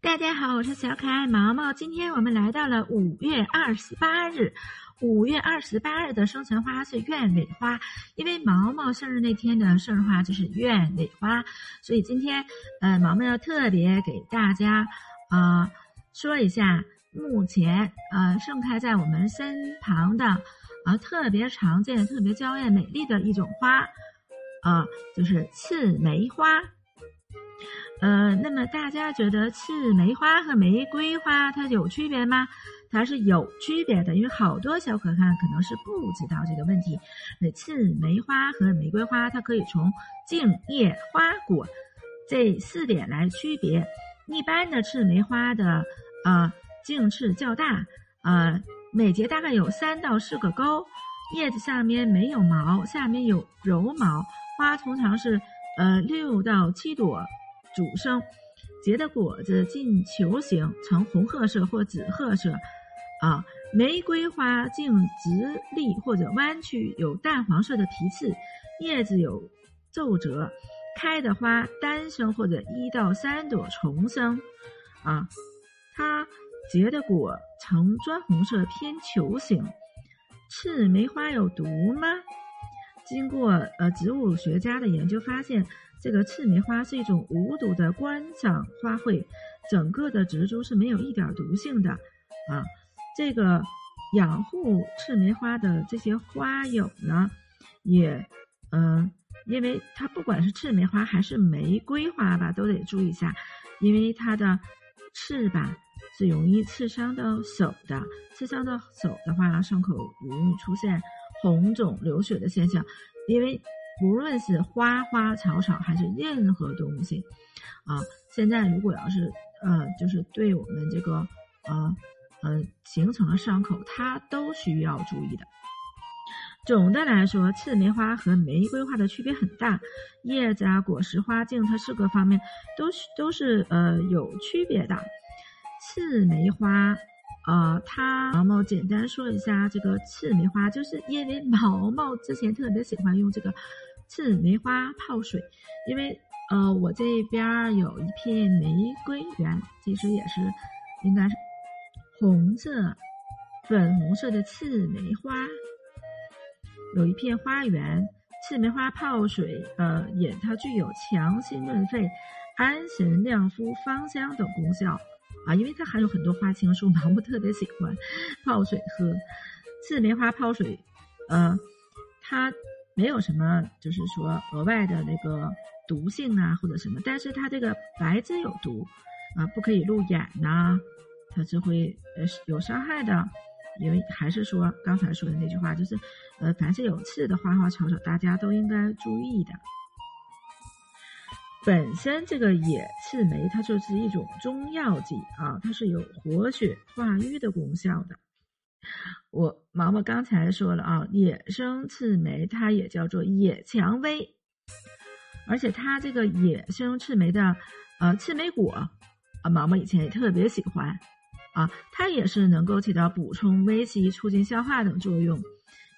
大家好，我是小可爱毛毛。今天我们来到了五月二十八日。五月二十八日的生辰花是鸢尾花，因为毛毛生日那天的生日花就是鸢尾花，所以今天呃毛毛要特别给大家啊说一下，目前呃盛开在我们身旁的啊特别常见、特别娇艳美丽的一种花啊，就是刺梅花。呃，那么大家觉得刺梅花和玫瑰花它有区别吗？它是有区别的，因为好多小可看可能是不知道这个问题。那刺梅花和玫瑰花，它可以从茎、叶、花、果这四点来区别。一般的刺梅花的呃茎刺较大，呃每节大概有三到四个沟，叶子上面没有毛，下面有柔毛，花通常是呃六到七朵。主生，结的果子近球形，呈红褐色或紫褐色。啊，玫瑰花茎直立或者弯曲，有淡黄色的皮刺，叶子有皱褶，开的花单生或者一到三朵重生。啊，它结的果呈砖红色，偏球形。刺梅花有毒吗？经过呃植物学家的研究发现。这个刺梅花是一种无毒的观赏花卉，整个的植株是没有一点毒性的啊。这个养护刺梅花的这些花友呢，也嗯，因为它不管是刺梅花还是玫瑰花吧，都得注意一下，因为它的刺吧是容易刺伤到手的，刺伤到手的话，伤口容易出现红肿流血的现象，因为。无论是花花草草还是任何东西，啊，现在如果要是呃，就是对我们这个呃呃形成了伤口，它都需要注意的。总的来说，刺梅花和玫瑰花的区别很大，叶子啊、果实、花茎，它四个方面都是都是呃有区别的。刺梅花。呃，它毛毛简单说一下这个刺梅花，就是因为毛毛之前特别喜欢用这个刺梅花泡水，因为呃我这边有一片玫瑰园，其实也是应该是红色、粉红色的刺梅花，有一片花园，刺梅花泡水，呃也它具有强心润肺、安神亮肤、芳香等功效。啊，因为它含有很多花青素，嘛，我特别喜欢泡水喝。刺梅花泡水，呃，它没有什么，就是说额外的那个毒性啊，或者什么，但是它这个白汁有毒，啊，不可以入眼呐，它是会呃有伤害的。因为还是说刚才说的那句话，就是呃，凡是有刺的花花草草，大家都应该注意的。本身这个野刺梅，它就是一种中药剂啊，它是有活血化瘀的功效的。我毛毛刚才说了啊，野生刺梅它也叫做野蔷薇，而且它这个野生刺梅的呃刺梅果啊，毛毛以前也特别喜欢啊，它也是能够起到补充维 C、促进消化等作用，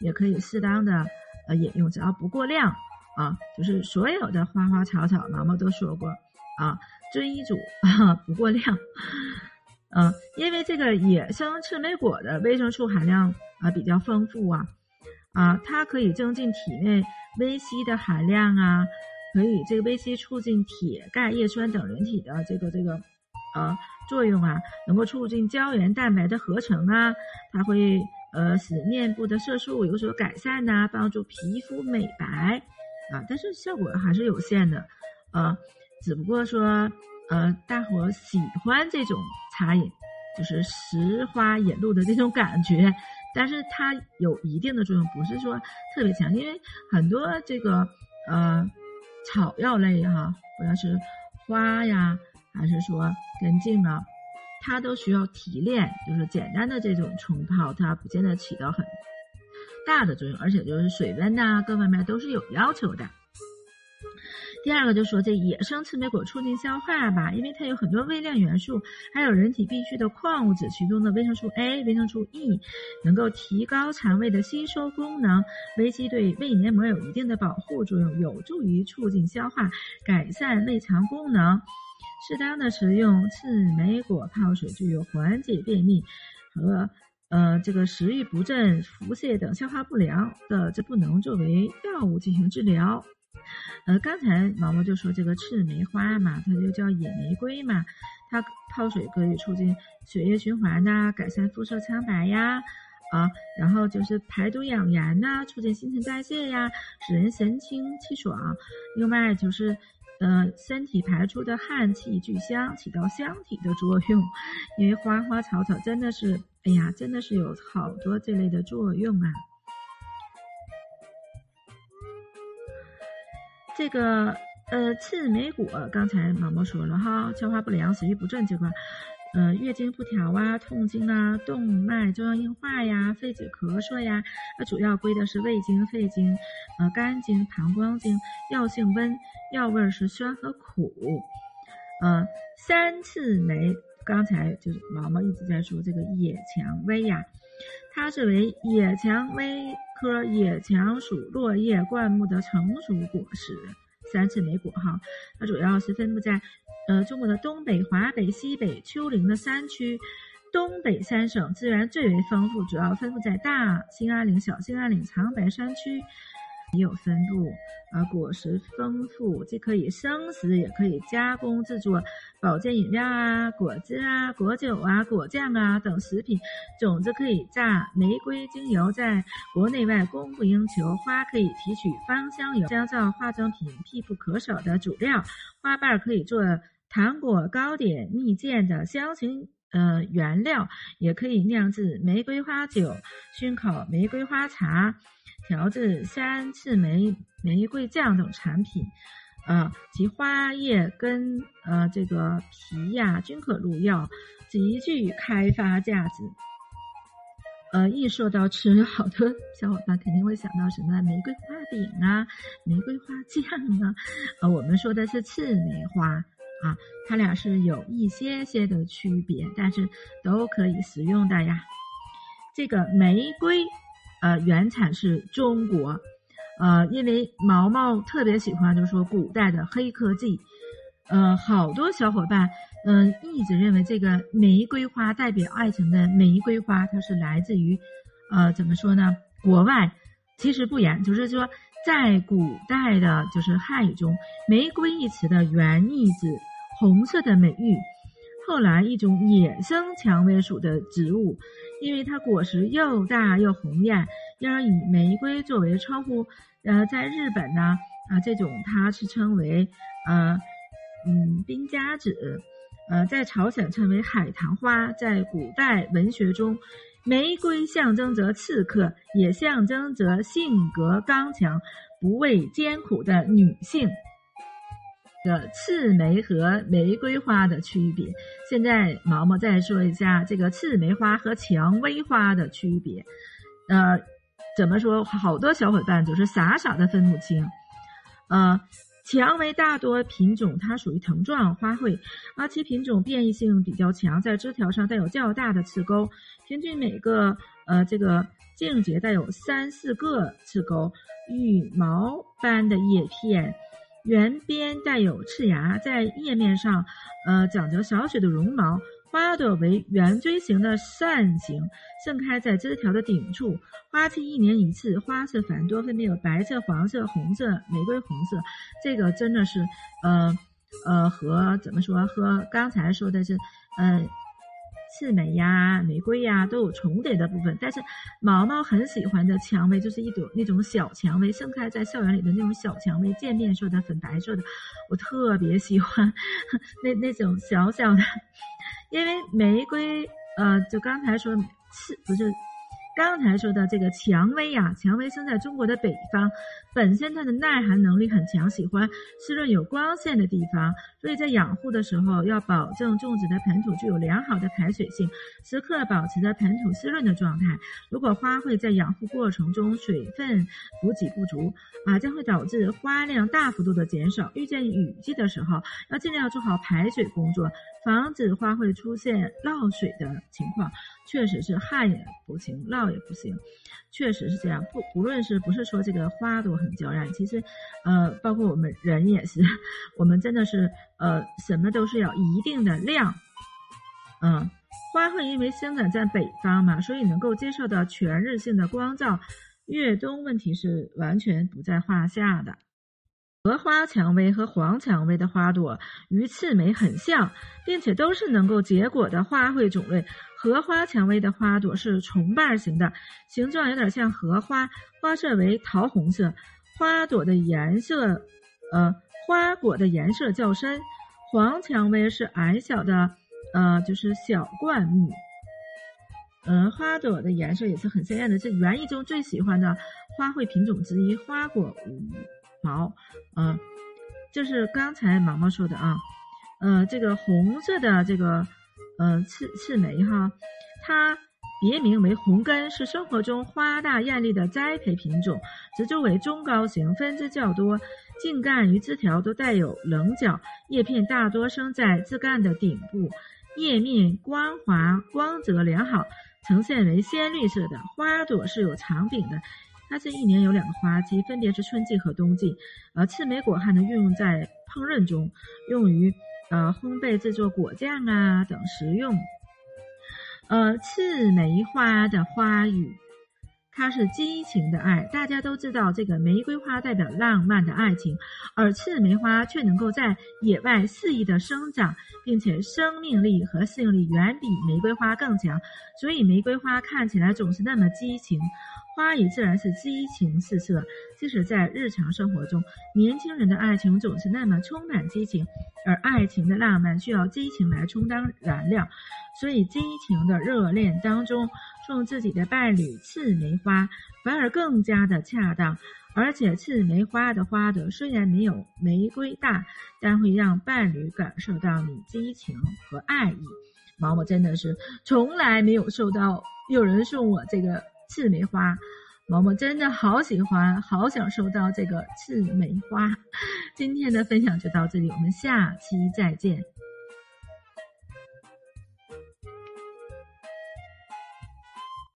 也可以适当的呃饮用，只要不过量。啊，就是所有的花花草草，毛毛都说过啊，遵医嘱啊，不过量。嗯，因为这个野生赤莓果的维生素含量啊比较丰富啊，啊，它可以增进体内维 C 的含量啊，可以这个维 C 促进铁、钙、叶酸等人体的这个这个呃作用啊，能够促进胶原蛋白的合成啊，它会呃使面部的色素有所改善呐，帮助皮肤美白。啊，但是效果还是有限的，呃，只不过说，呃，大伙喜欢这种茶饮，就是拾花引路的这种感觉，但是它有一定的作用，不是说特别强，因为很多这个呃草药类哈，不管是花呀，还是说根茎啊，它都需要提炼，就是简单的这种冲泡，它不见得起到很。大的作用，而且就是水温呐，各方面都是有要求的。第二个就说这野生刺梅果促进消化吧，因为它有很多微量元素，还有人体必需的矿物质，其中的维生素 A、维生素 E 能够提高肠胃的吸收功能，维 C 对胃黏膜有一定的保护作用，有助于促进消化，改善胃肠功能。适当的食用刺梅果泡水，具有缓解便秘和呃这个食欲不振、腹泻等消化不良的，这不能作为药物进行治疗。呃，刚才毛毛就说这个赤梅花嘛，它就叫野玫瑰嘛，它泡水可以促进血液循环呐，改善肤色苍白呀，啊，然后就是排毒养颜呐，促进新陈代谢呀，使人神清气爽。另外就是，呃，身体排出的汗气聚香，起到香体的作用。因为花花草草真的是，哎呀，真的是有好多这类的作用啊。这个呃，刺梅果，刚才毛毛说了哈，消化不良、食欲不振这块，呃，月经不调啊，痛经啊，动脉粥样硬化呀，肺结咳嗽呀，它主要归的是胃经、肺经、呃，肝经、膀胱经。药性温，药味是酸和苦。呃，三刺梅，刚才就是毛毛一直在说这个野蔷薇呀，它是为野蔷薇。科野蔷属落叶灌木的成熟果实，三刺梅果哈，它主要是分布在呃中国的东北、华北、西北、丘陵的山区，东北三省资源最为丰富，主要分布在大兴安岭、小兴安岭、长白山区。也有分布，啊，果实丰富，既可以生食，也可以加工制作保健饮料啊、果汁啊、果酒啊、果酱啊等食品。种子可以榨玫瑰精油，在国内外供不应求。花可以提取芳香油，香皂、化妆品必不可少的主料。花瓣可以做糖果、糕点、蜜饯的香型呃原料，也可以酿制玫瑰花酒、熏烤玫瑰花茶。调制山刺梅玫瑰酱等产品，呃，其花叶根呃这个皮呀均可入药，极具开发价值。呃，一说到吃，好多小伙伴肯定会想到什么玫瑰花饼啊、玫瑰花酱啊。呃，我们说的是刺梅花啊，它俩是有一些些的区别，但是都可以食用的呀。这个玫瑰。呃，原产是中国，呃，因为毛毛特别喜欢，就是说古代的黑科技，呃，好多小伙伴，嗯，一直认为这个玫瑰花代表爱情的玫瑰花，它是来自于，呃，怎么说呢？国外，其实不然，就是说在古代的，就是汉语中，玫瑰一词的原意指红色的美玉。后来，一种野生蔷薇属的植物，因为它果实又大又红艳，因而以玫瑰作为称呼。呃，在日本呢，啊，这种它是称为呃，嗯，冰家子。呃，在朝鲜称为海棠花。在古代文学中，玫瑰象征着刺客，也象征着性格刚强、不畏艰苦的女性。的刺梅和玫瑰花的区别。现在毛毛再说一下这个刺梅花和蔷薇花的区别。呃，怎么说？好多小伙伴就是傻傻的分不清。呃，蔷薇大多品种它属于藤状花卉，而其品种变异性比较强，在枝条上带有较大的刺钩，平均每个呃这个茎节带有三四个刺钩，羽毛般的叶片。圆边带有刺芽，在叶面上，呃，长着少许的绒毛。花朵为圆锥形的扇形，盛开在枝条的顶处。花期一年一次，花色繁多，分别有白色、黄色、红色、玫瑰红色。这个真的是，呃，呃，和怎么说？和刚才说的是，嗯。刺梅呀，玫瑰呀，都有重叠的部分。但是毛毛很喜欢的蔷薇，就是一朵那种小蔷薇，盛开在校园里的那种小蔷薇，渐变色的，粉白色的，我特别喜欢 那那种小小的。因为玫瑰，呃，就刚才说刺不是，刚才说的这个蔷薇呀，蔷薇生在中国的北方，本身它的耐寒能力很强，喜欢湿润有光线的地方，所以在养护的时候要保证种植的盆土具有良好的排水性，时刻保持着盆土湿润的状态。如果花卉在养护过程中水分补给不足啊，将会导致花量大幅度的减少。遇见雨季的时候，要尽量做好排水工作，防止花卉出现涝水的情况。确实是旱也不行，涝也不行，确实是这样。不，不论是不是说这个花朵很娇艳，其实，呃，包括我们人也是，我们真的是，呃，什么都是要一定的量。嗯，花卉因为生长在北方嘛，所以能够接受到全日性的光照，越冬问题是完全不在话下的。荷花蔷薇和黄蔷薇的花朵与刺梅很像，并且都是能够结果的花卉种类。荷花蔷薇的花朵是重瓣型的，形状有点像荷花，花色为桃红色，花朵的颜色，呃，花果的颜色较深。黄蔷薇是矮小的，呃，就是小灌木，嗯，花朵的颜色也是很鲜艳的，是园艺中最喜欢的花卉品种之一。花果无。毛，嗯，就是刚才毛毛说的啊，呃，这个红色的这个，呃，刺刺梅哈，它别名为红根，是生活中花大艳丽的栽培品种，植株为中高型，分枝较多，茎干与枝条都带有棱角，叶片大多生在枝干的顶部，叶面光滑，光泽良好，呈现为鲜绿色的，花朵是有长柄的。它是一年有两个花期，分别是春季和冬季。呃，刺梅果还能运用在烹饪中，用于呃烘焙制作果酱啊等食用。呃，刺梅花的花语，它是激情的爱。大家都知道，这个玫瑰花代表浪漫的爱情，而刺梅花却能够在野外肆意的生长，并且生命力和适应力远比玫瑰花更强，所以玫瑰花看起来总是那么激情。花语自然是激情四射，即使在日常生活中，年轻人的爱情总是那么充满激情，而爱情的浪漫需要激情来充当燃料，所以激情的热恋当中，送自己的伴侣刺梅花反而更加的恰当。而且刺梅花的花朵虽然没有玫瑰大，但会让伴侣感受到你激情和爱意。毛毛真的是从来没有收到有人送我这个。刺梅花，毛毛真的好喜欢，好想收到这个刺梅花。今天的分享就到这里，我们下期再见。